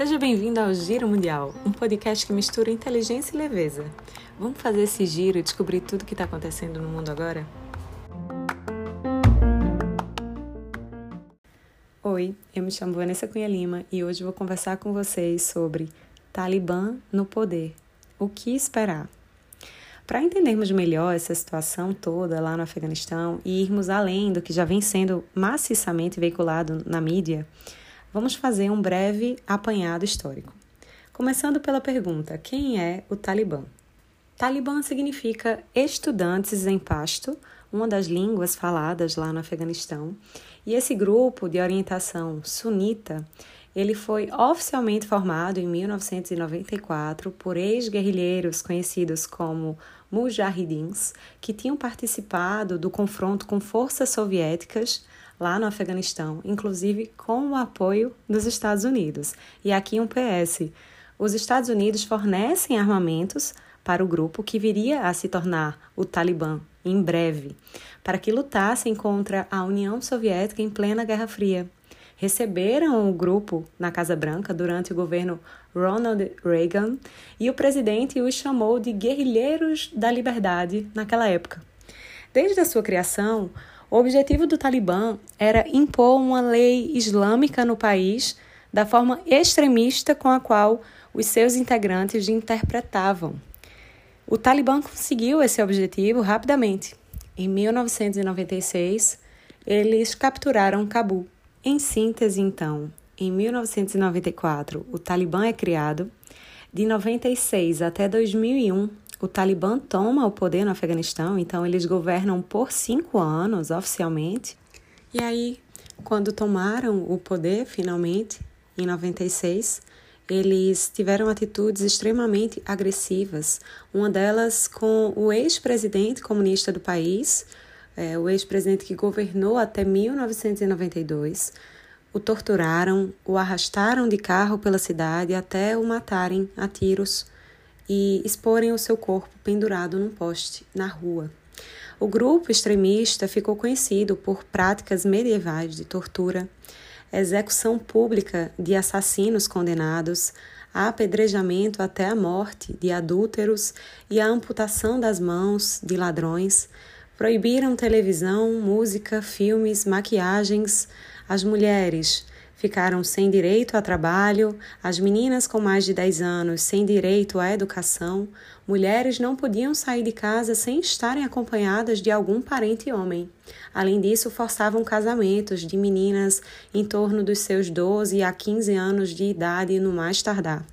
Seja bem-vindo ao Giro Mundial, um podcast que mistura inteligência e leveza. Vamos fazer esse giro e descobrir tudo o que está acontecendo no mundo agora? Oi, eu me chamo Vanessa Cunha Lima e hoje vou conversar com vocês sobre Talibã no poder. O que esperar? Para entendermos melhor essa situação toda lá no Afeganistão e irmos além do que já vem sendo maciçamente veiculado na mídia, vamos fazer um breve apanhado histórico. Começando pela pergunta: quem é o Talibã? Talibã significa estudantes em pasto, uma das línguas faladas lá no Afeganistão, e esse grupo de orientação sunita, ele foi oficialmente formado em 1994 por ex-guerrilheiros conhecidos como mujahidins, que tinham participado do confronto com forças soviéticas lá no Afeganistão, inclusive com o apoio dos Estados Unidos. E aqui um PS: os Estados Unidos fornecem armamentos para o grupo que viria a se tornar o Talibã em breve, para que lutassem contra a União Soviética em plena Guerra Fria. Receberam o grupo na Casa Branca durante o governo Ronald Reagan e o presidente os chamou de guerrilheiros da liberdade naquela época. Desde a sua criação, o objetivo do Talibã era impor uma lei islâmica no país da forma extremista com a qual os seus integrantes interpretavam. O Talibã conseguiu esse objetivo rapidamente. Em 1996, eles capturaram Cabul. Em síntese, então, em 1994, o Talibã é criado. De 96 até 2001, o Talibã toma o poder no Afeganistão, então eles governam por cinco anos oficialmente. E aí, quando tomaram o poder finalmente, em 96, eles tiveram atitudes extremamente agressivas. Uma delas com o ex-presidente comunista do país, é, o ex-presidente que governou até 1992. O torturaram, o arrastaram de carro pela cidade até o matarem a tiros e exporem o seu corpo pendurado num poste na rua. O grupo extremista ficou conhecido por práticas medievais de tortura, execução pública de assassinos condenados, apedrejamento até a morte de adúlteros e a amputação das mãos de ladrões. Proibiram televisão, música, filmes, maquiagens. As mulheres ficaram sem direito a trabalho, as meninas com mais de 10 anos sem direito à educação, mulheres não podiam sair de casa sem estarem acompanhadas de algum parente homem. Além disso, forçavam casamentos de meninas em torno dos seus 12 a 15 anos de idade no mais tardar.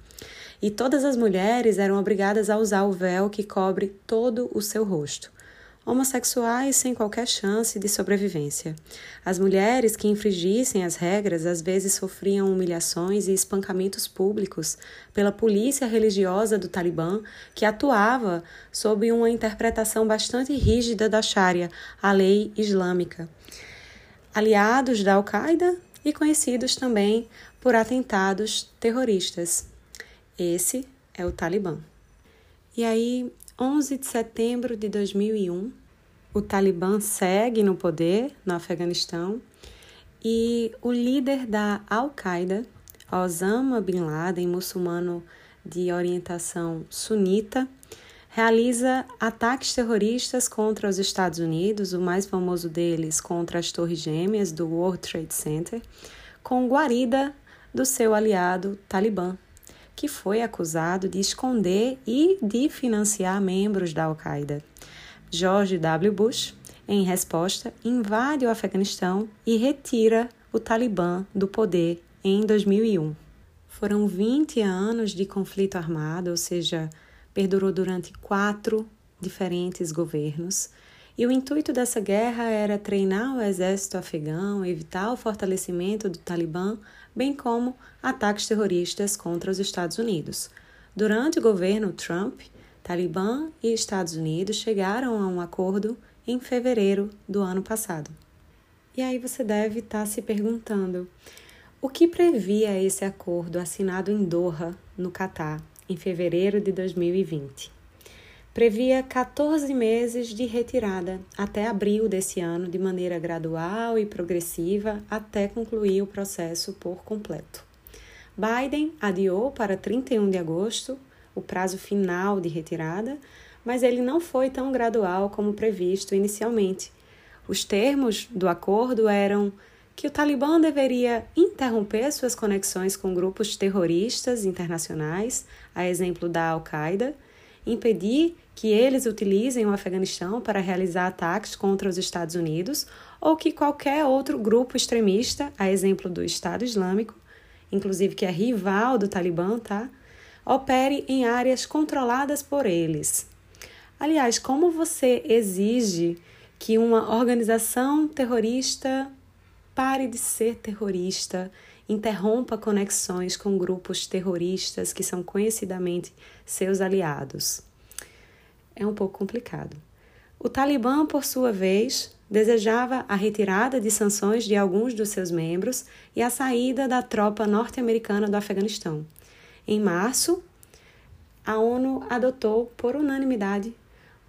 E todas as mulheres eram obrigadas a usar o véu que cobre todo o seu rosto homossexuais sem qualquer chance de sobrevivência. As mulheres que infringissem as regras às vezes sofriam humilhações e espancamentos públicos pela polícia religiosa do Talibã, que atuava sob uma interpretação bastante rígida da Sharia, a lei islâmica. Aliados da Al-Qaeda e conhecidos também por atentados terroristas. Esse é o Talibã. E aí 11 de setembro de 2001, o Talibã segue no poder no Afeganistão e o líder da Al-Qaeda, Osama Bin Laden, muçulmano de orientação sunita, realiza ataques terroristas contra os Estados Unidos, o mais famoso deles contra as Torres Gêmeas do World Trade Center, com guarida do seu aliado Talibã que foi acusado de esconder e de financiar membros da Al-Qaeda. George W. Bush, em resposta, invade o Afeganistão e retira o Talibã do poder em 2001. Foram 20 anos de conflito armado, ou seja, perdurou durante quatro diferentes governos. E o intuito dessa guerra era treinar o exército afegão, evitar o fortalecimento do Talibã bem como ataques terroristas contra os Estados Unidos. Durante o governo Trump, Talibã e Estados Unidos chegaram a um acordo em fevereiro do ano passado. E aí você deve estar se perguntando: o que previa esse acordo assinado em Doha, no Catar, em fevereiro de 2020? Previa 14 meses de retirada até abril desse ano, de maneira gradual e progressiva, até concluir o processo por completo. Biden adiou para 31 de agosto o prazo final de retirada, mas ele não foi tão gradual como previsto inicialmente. Os termos do acordo eram que o Talibã deveria interromper suas conexões com grupos terroristas internacionais, a exemplo da Al-Qaeda, impedir que eles utilizem o Afeganistão para realizar ataques contra os Estados Unidos ou que qualquer outro grupo extremista, a exemplo do Estado Islâmico, inclusive que é rival do Talibã, tá? opere em áreas controladas por eles. Aliás, como você exige que uma organização terrorista pare de ser terrorista, interrompa conexões com grupos terroristas que são conhecidamente seus aliados? É um pouco complicado. O Talibã, por sua vez, desejava a retirada de sanções de alguns dos seus membros e a saída da tropa norte-americana do Afeganistão. Em março, a ONU adotou por unanimidade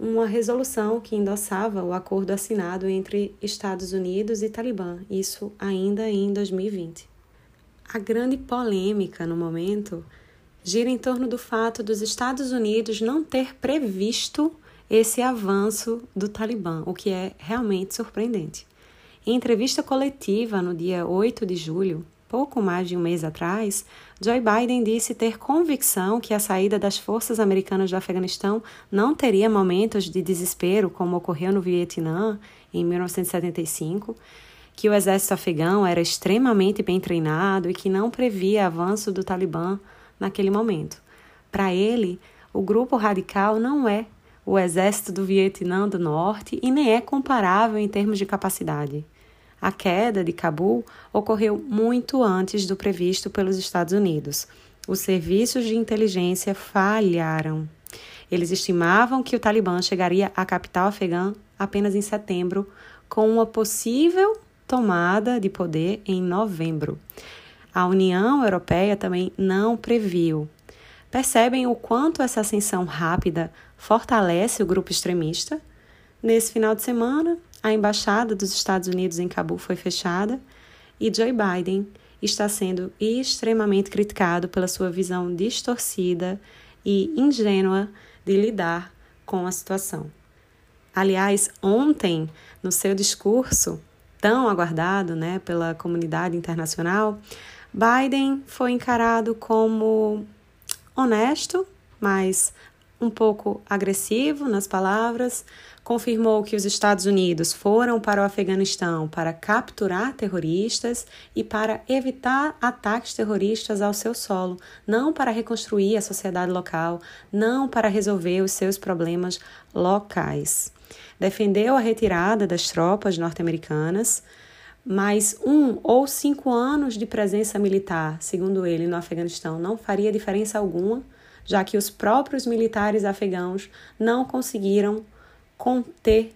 uma resolução que endossava o acordo assinado entre Estados Unidos e Talibã, isso ainda em 2020. A grande polêmica no momento gira em torno do fato dos Estados Unidos não ter previsto esse avanço do Talibã, o que é realmente surpreendente. Em entrevista coletiva no dia 8 de julho, pouco mais de um mês atrás, Joe Biden disse ter convicção que a saída das forças americanas do Afeganistão não teria momentos de desespero, como ocorreu no Vietnã em 1975, que o exército afegão era extremamente bem treinado e que não previa avanço do Talibã naquele momento. Para ele, o grupo radical não é o exército do Vietnã do Norte e nem é comparável em termos de capacidade. A queda de Cabul ocorreu muito antes do previsto pelos Estados Unidos. Os serviços de inteligência falharam. Eles estimavam que o Talibã chegaria à capital afegã apenas em setembro, com uma possível tomada de poder em novembro. A União Europeia também não previu. Percebem o quanto essa ascensão rápida fortalece o grupo extremista? Nesse final de semana, a embaixada dos Estados Unidos em Cabul foi fechada e Joe Biden está sendo extremamente criticado pela sua visão distorcida e ingênua de lidar com a situação. Aliás, ontem, no seu discurso tão aguardado né, pela comunidade internacional, Biden foi encarado como honesto, mas um pouco agressivo nas palavras, confirmou que os Estados Unidos foram para o Afeganistão para capturar terroristas e para evitar ataques terroristas ao seu solo, não para reconstruir a sociedade local, não para resolver os seus problemas locais. Defendeu a retirada das tropas norte-americanas, mas um ou cinco anos de presença militar, segundo ele, no Afeganistão não faria diferença alguma, já que os próprios militares afegãos não conseguiram conter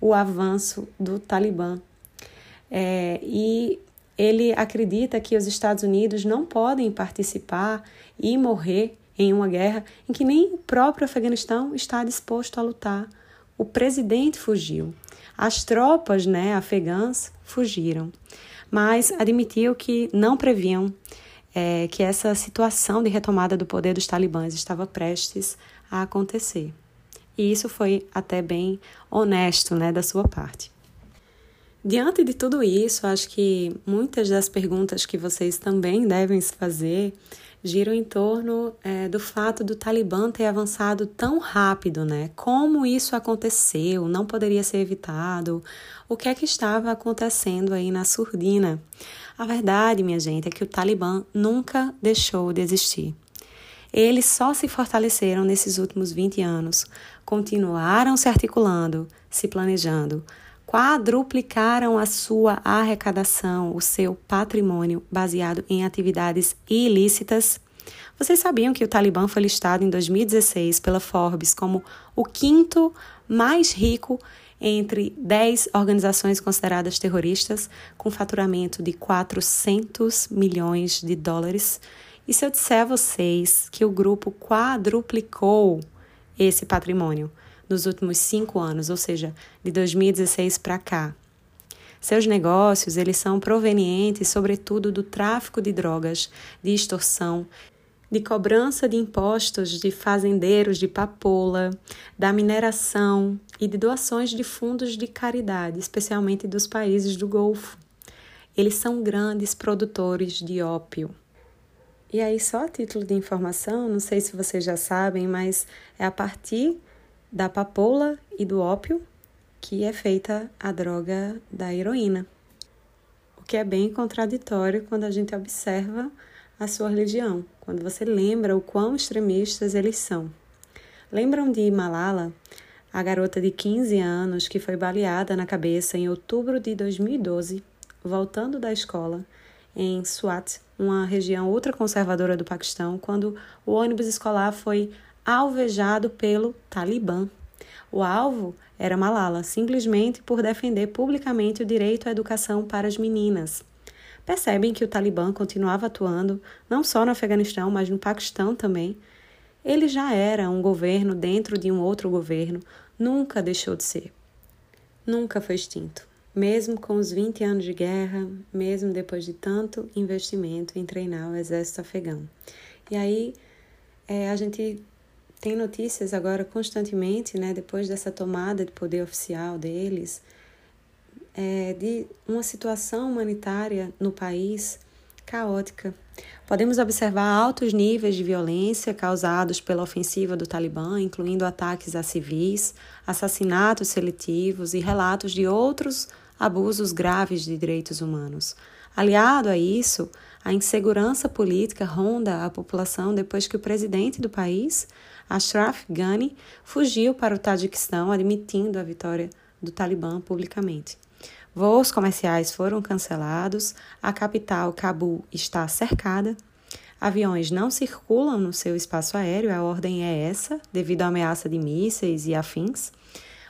o avanço do Talibã. É, e ele acredita que os Estados Unidos não podem participar e morrer em uma guerra em que nem o próprio Afeganistão está disposto a lutar. O presidente fugiu, as tropas né, afegãs fugiram, mas admitiu que não previam é, que essa situação de retomada do poder dos talibãs estava prestes a acontecer. E isso foi até bem honesto né, da sua parte. Diante de tudo isso, acho que muitas das perguntas que vocês também devem se fazer giram em torno é, do fato do Talibã ter avançado tão rápido, né? Como isso aconteceu? Não poderia ser evitado? O que é que estava acontecendo aí na surdina? A verdade, minha gente, é que o Talibã nunca deixou de existir. Eles só se fortaleceram nesses últimos 20 anos, continuaram se articulando, se planejando, quadruplicaram a sua arrecadação, o seu patrimônio baseado em atividades ilícitas. Vocês sabiam que o Talibã foi listado em 2016 pela Forbes como o quinto mais rico entre 10 organizações consideradas terroristas, com faturamento de 400 milhões de dólares? E se eu disser a vocês que o grupo quadruplicou esse patrimônio nos últimos cinco anos, ou seja, de 2016 para cá. Seus negócios eles são provenientes, sobretudo, do tráfico de drogas, de extorsão, de cobrança de impostos de fazendeiros de papoula, da mineração e de doações de fundos de caridade, especialmente dos países do Golfo. Eles são grandes produtores de ópio. E aí, só a título de informação, não sei se vocês já sabem, mas é a partir da papoula e do ópio que é feita a droga da heroína. O que é bem contraditório quando a gente observa a sua religião, quando você lembra o quão extremistas eles são. Lembram de Malala, a garota de 15 anos que foi baleada na cabeça em outubro de 2012, voltando da escola em Swat, uma região ultraconservadora do Paquistão, quando o ônibus escolar foi alvejado pelo Talibã. O alvo era Malala, simplesmente por defender publicamente o direito à educação para as meninas. Percebem que o Talibã continuava atuando não só no Afeganistão, mas no Paquistão também. Ele já era um governo dentro de um outro governo, nunca deixou de ser. Nunca foi extinto mesmo com os 20 anos de guerra, mesmo depois de tanto investimento em treinar o exército afegão. E aí é, a gente tem notícias agora constantemente, né, depois dessa tomada de poder oficial deles, é, de uma situação humanitária no país caótica. Podemos observar altos níveis de violência causados pela ofensiva do Talibã, incluindo ataques a civis, assassinatos seletivos e relatos de outros abusos graves de direitos humanos. Aliado a isso, a insegurança política ronda a população depois que o presidente do país, Ashraf Ghani, fugiu para o Tajiquistão, admitindo a vitória do Talibã publicamente. Voos comerciais foram cancelados, a capital, Cabul, está cercada, aviões não circulam no seu espaço aéreo, a ordem é essa, devido à ameaça de mísseis e afins.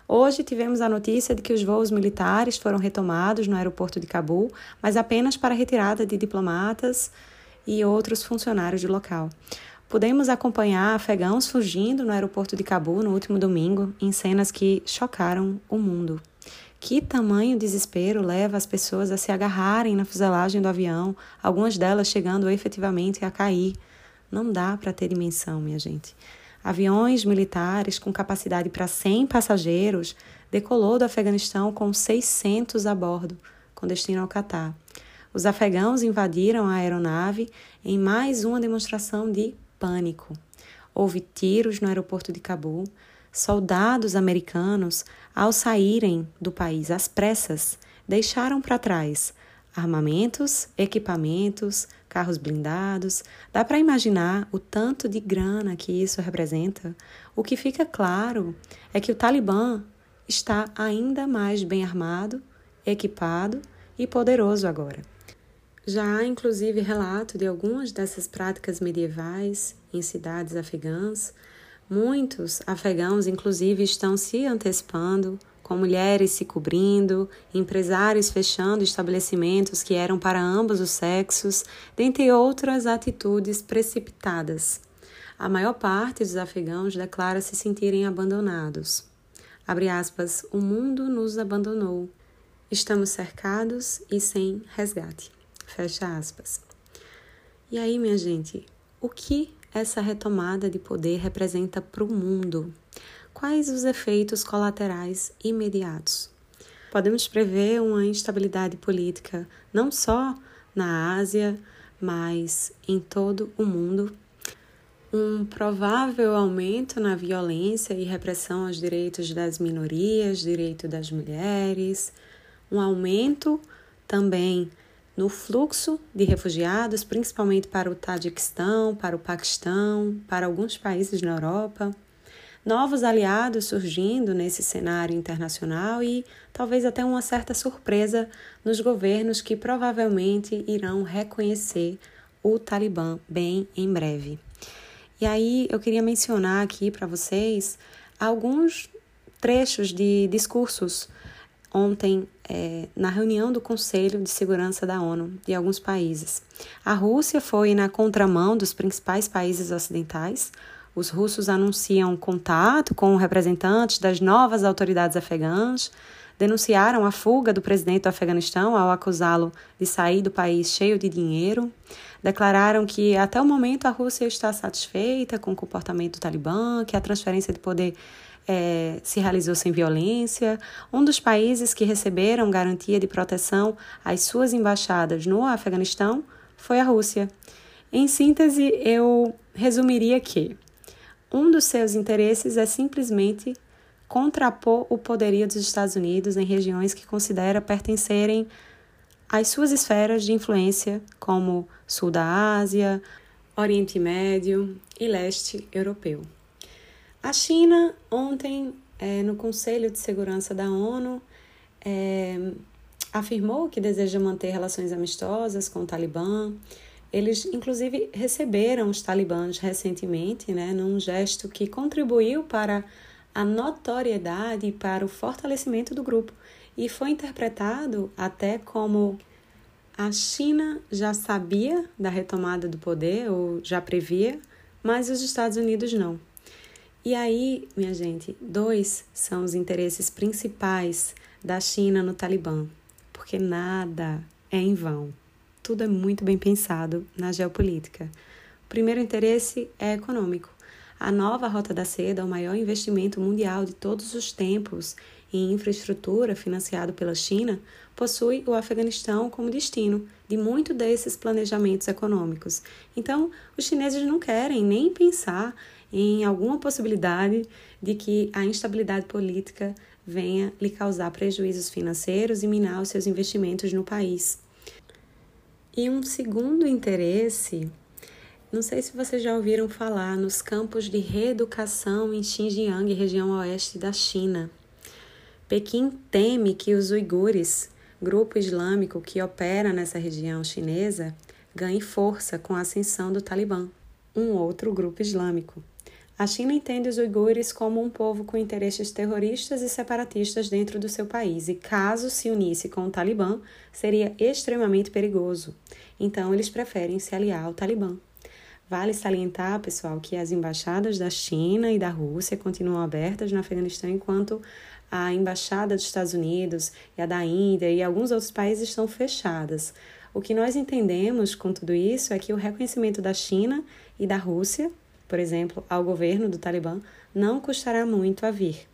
Hoje tivemos a notícia de que os voos militares foram retomados no aeroporto de Cabul, mas apenas para retirada de diplomatas e outros funcionários do local. Pudemos acompanhar afegãos fugindo no aeroporto de Cabul no último domingo, em cenas que chocaram o mundo. Que tamanho desespero leva as pessoas a se agarrarem na fuselagem do avião, algumas delas chegando efetivamente a cair? Não dá para ter dimensão, minha gente. Aviões militares com capacidade para 100 passageiros decolou do Afeganistão com 600 a bordo, com destino ao Catar. Os afegãos invadiram a aeronave em mais uma demonstração de pânico. Houve tiros no aeroporto de Cabul. Soldados americanos, ao saírem do país às pressas, deixaram para trás armamentos, equipamentos, carros blindados. Dá para imaginar o tanto de grana que isso representa? O que fica claro é que o Talibã está ainda mais bem armado, equipado e poderoso agora. Já há inclusive relato de algumas dessas práticas medievais em cidades afegãs. Muitos afegãos, inclusive, estão se antecipando com mulheres se cobrindo, empresários fechando estabelecimentos que eram para ambos os sexos, dentre outras atitudes precipitadas. A maior parte dos afegãos declara se sentirem abandonados. Abre aspas, o mundo nos abandonou. Estamos cercados e sem resgate. Fecha aspas. E aí, minha gente, o que essa retomada de poder representa para o mundo? Quais os efeitos colaterais imediatos? Podemos prever uma instabilidade política não só na Ásia, mas em todo o mundo. Um provável aumento na violência e repressão aos direitos das minorias, direito das mulheres, um aumento também no fluxo de refugiados, principalmente para o Tajiquistão, para o Paquistão, para alguns países na Europa novos aliados surgindo nesse cenário internacional e talvez até uma certa surpresa nos governos que provavelmente irão reconhecer o Talibã bem em breve. E aí eu queria mencionar aqui para vocês alguns trechos de discursos ontem é, na reunião do Conselho de Segurança da ONU de alguns países. A Rússia foi na contramão dos principais países ocidentais, Os russos anunciam contato com representantes das novas autoridades afegãs, denunciaram a fuga do presidente do Afeganistão ao acusá-lo de sair do país cheio de dinheiro, declararam que até o momento a Rússia está satisfeita com o comportamento do Talibã, que a transferência de poder é, se realizou sem violência. Um dos países que receberam garantia de proteção às suas embaixadas no Afeganistão foi a Rússia. Em síntese, eu resumiria que um dos seus interesses é simplesmente contrapor o poderio dos Estados Unidos em regiões que considera pertencerem às suas esferas de influência, como Sul da Ásia, Oriente Médio e Leste Europeu. A China, ontem, é, no Conselho de Segurança da ONU, é, afirmou que deseja manter relações amistosas com o Talibã. Eles, inclusive, receberam os talibãs recentemente, né, num gesto que contribuiu para a notoriedade e para o fortalecimento do grupo. E foi interpretado até como a China já sabia da retomada do poder, ou já previa, mas os Estados Unidos não. E aí, minha gente, dois são os interesses principais da China no Talibã, porque nada é em vão. Tudo é muito bem pensado na geopolítica. O primeiro interesse é econômico. A nova Rota da Seda é o maior investimento mundial de todos os tempos em infraestrutura financiado pela China, possui o Afeganistão como destino de muito desses planejamentos econômicos. Então, os chineses não querem nem pensar em alguma possibilidade de que a instabilidade política venha lhe causar prejuízos financeiros e minar os seus investimentos no país. E um segundo interesse, não sei se vocês já ouviram falar nos campos de reeducação em Xinjiang, região oeste da China. Pequim teme que os uigures, grupo islâmico que opera nessa região chinesa, ganhe força com a ascensão do Talibã, um outro grupo islâmico. A China entende os uigures como um povo com interesses terroristas e separatistas dentro do seu país, e caso se unisse com o Talibã, seria extremamente perigoso. Então, eles preferem se aliar ao Talibã. Vale salientar, pessoal, que as embaixadas da China e da Rússia continuam abertas no Afeganistão, enquanto a embaixada dos Estados Unidos e a da Índia e alguns outros países estão fechadas. O que nós entendemos com tudo isso é que o reconhecimento da China e da Rússia por exemplo, ao governo do Talibã, não custará muito a vir.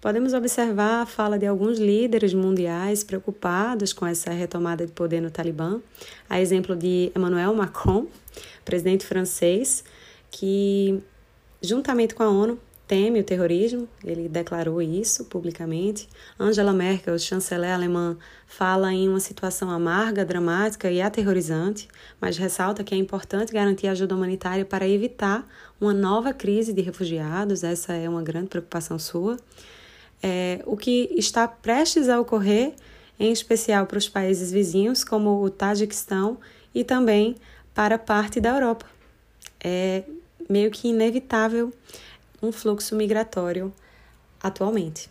Podemos observar a fala de alguns líderes mundiais preocupados com essa retomada de poder no Talibã, a exemplo de Emmanuel Macron, presidente francês, que, juntamente com a ONU, teme o terrorismo, ele declarou isso publicamente. Angela Merkel, chanceler alemã, fala em uma situação amarga, dramática e aterrorizante, mas ressalta que é importante garantir ajuda humanitária para evitar uma nova crise de refugiados, essa é uma grande preocupação sua. É, o que está prestes a ocorrer, em especial para os países vizinhos, como o Tajiquistão e também para parte da Europa. É meio que inevitável um fluxo migratório atualmente.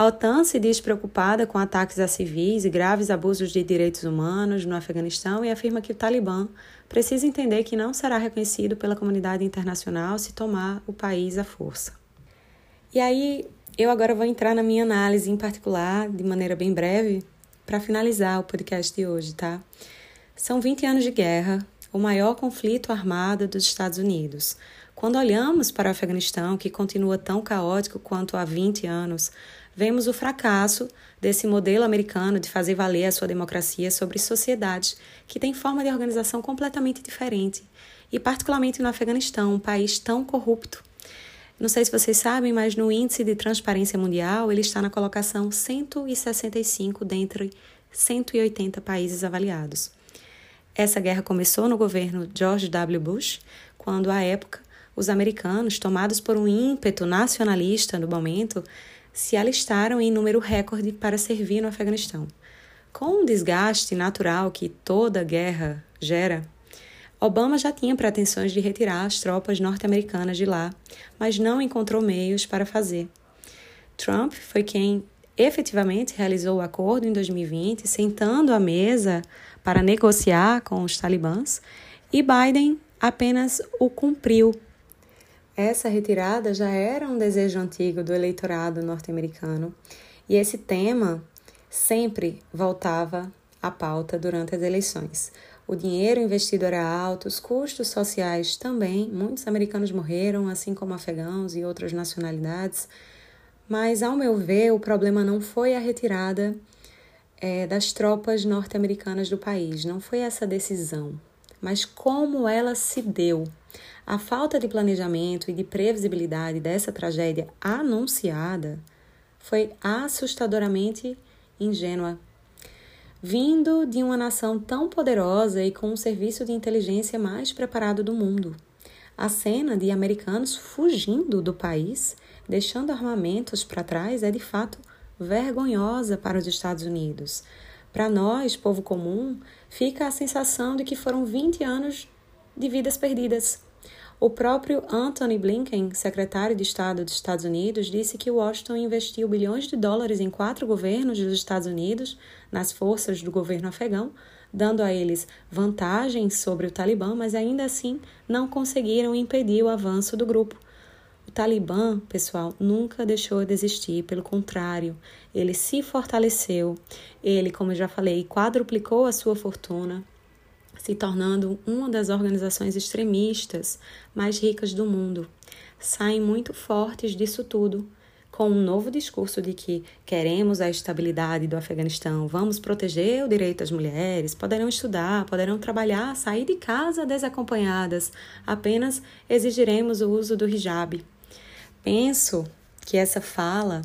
A OTAN se diz preocupada com ataques a civis e graves abusos de direitos humanos no Afeganistão e afirma que o Talibã precisa entender que não será reconhecido pela comunidade internacional se tomar o país à força. E aí, eu agora vou entrar na minha análise em particular, de maneira bem breve, para finalizar o podcast de hoje, tá? São 20 anos de guerra, o maior conflito armado dos Estados Unidos. Quando olhamos para o Afeganistão, que continua tão caótico quanto há 20 anos, vemos o fracasso desse modelo americano de fazer valer a sua democracia sobre sociedades que têm forma de organização completamente diferente, e particularmente no Afeganistão, um país tão corrupto. Não sei se vocês sabem, mas no índice de transparência mundial ele está na colocação 165 dentre 180 países avaliados. Essa guerra começou no governo George W. Bush, quando à época os americanos, tomados por um ímpeto nacionalista no momento, se alistaram em número recorde para servir no Afeganistão. Com o desgaste natural que toda guerra gera, Obama já tinha pretensões de retirar as tropas norte-americanas de lá, mas não encontrou meios para fazer. Trump foi quem efetivamente realizou o acordo em 2020, sentando à mesa para negociar com os talibãs, e Biden apenas o cumpriu Essa retirada já era um desejo antigo do eleitorado norte-americano e esse tema sempre voltava à pauta durante as eleições. O dinheiro investido era alto, os custos sociais também. Muitos americanos morreram, assim como afegãos e outras nacionalidades. Mas, ao meu ver, o problema não foi a retirada é, das tropas norte-americanas do país, não foi essa decisão, mas como ela se deu. A falta de planejamento e de previsibilidade dessa tragédia anunciada foi assustadoramente ingênua vindo de uma nação tão poderosa e com um serviço de inteligência mais preparado do mundo. A cena de americanos fugindo do país, deixando armamentos para trás, é de fato vergonhosa para os Estados Unidos. Para nós, povo comum, fica a sensação de que foram 20 anos de vidas perdidas. O próprio Anthony Blinken, secretário de Estado dos Estados Unidos, disse que Washington investiu bilhões de dólares em quatro governos dos Estados Unidos nas forças do governo afegão, dando a eles vantagens sobre o Talibã, mas ainda assim não conseguiram impedir o avanço do grupo. O Talibã, pessoal, nunca deixou de existir, pelo contrário, ele se fortaleceu. Ele, como eu já falei, quadruplicou a sua fortuna, se tornando uma das organizações extremistas mais ricas do mundo. Saem muito fortes disso tudo, com um novo discurso de que queremos a estabilidade do Afeganistão, vamos proteger o direito das mulheres, poderão estudar, poderão trabalhar, sair de casa desacompanhadas, apenas exigiremos o uso do hijab. Penso que essa fala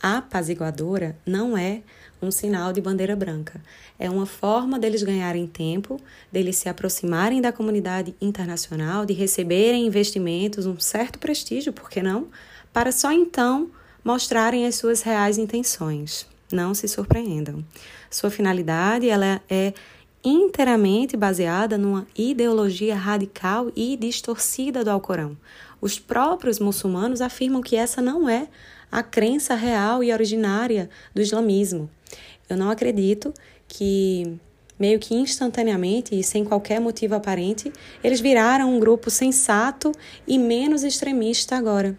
apaziguadora não é um sinal de bandeira branca. É uma forma deles ganharem tempo, deles se aproximarem da comunidade internacional, de receberem investimentos, um certo prestígio, por que não? Para só então mostrarem as suas reais intenções. Não se surpreendam. Sua finalidade ela é inteiramente baseada numa ideologia radical e distorcida do Alcorão. Os próprios muçulmanos afirmam que essa não é a crença real e originária do islamismo. Eu não acredito que, meio que instantaneamente e sem qualquer motivo aparente, eles viraram um grupo sensato e menos extremista agora.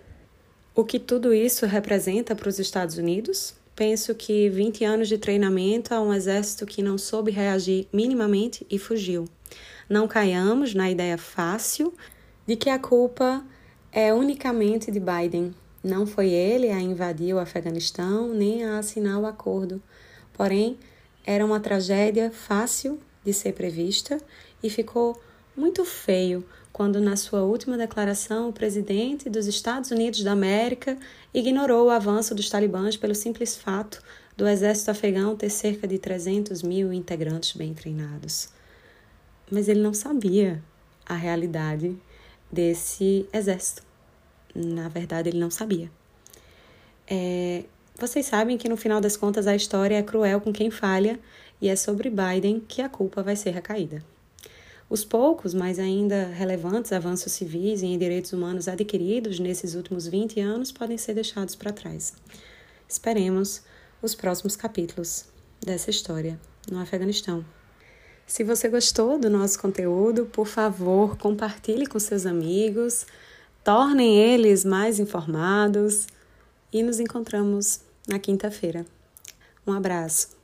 O que tudo isso representa para os Estados Unidos? Penso que 20 anos de treinamento a um exército que não soube reagir minimamente e fugiu. Não caiamos na ideia fácil de que a culpa é unicamente de Biden. Não foi ele a invadir o Afeganistão nem a assinar o acordo. Porém, era uma tragédia fácil de ser prevista e ficou muito feio quando, na sua última declaração, o presidente dos Estados Unidos da América ignorou o avanço dos talibãs pelo simples fato do exército afegão ter cerca de 300 mil integrantes bem treinados. Mas ele não sabia a realidade desse exército. Na verdade, ele não sabia. É, vocês sabem que no final das contas a história é cruel com quem falha e é sobre Biden que a culpa vai ser recaída. Os poucos, mas ainda relevantes avanços civis e em direitos humanos adquiridos nesses últimos 20 anos podem ser deixados para trás. Esperemos os próximos capítulos dessa história no Afeganistão. Se você gostou do nosso conteúdo, por favor, compartilhe com seus amigos, tornem eles mais informados e nos encontramos na quinta-feira. Um abraço.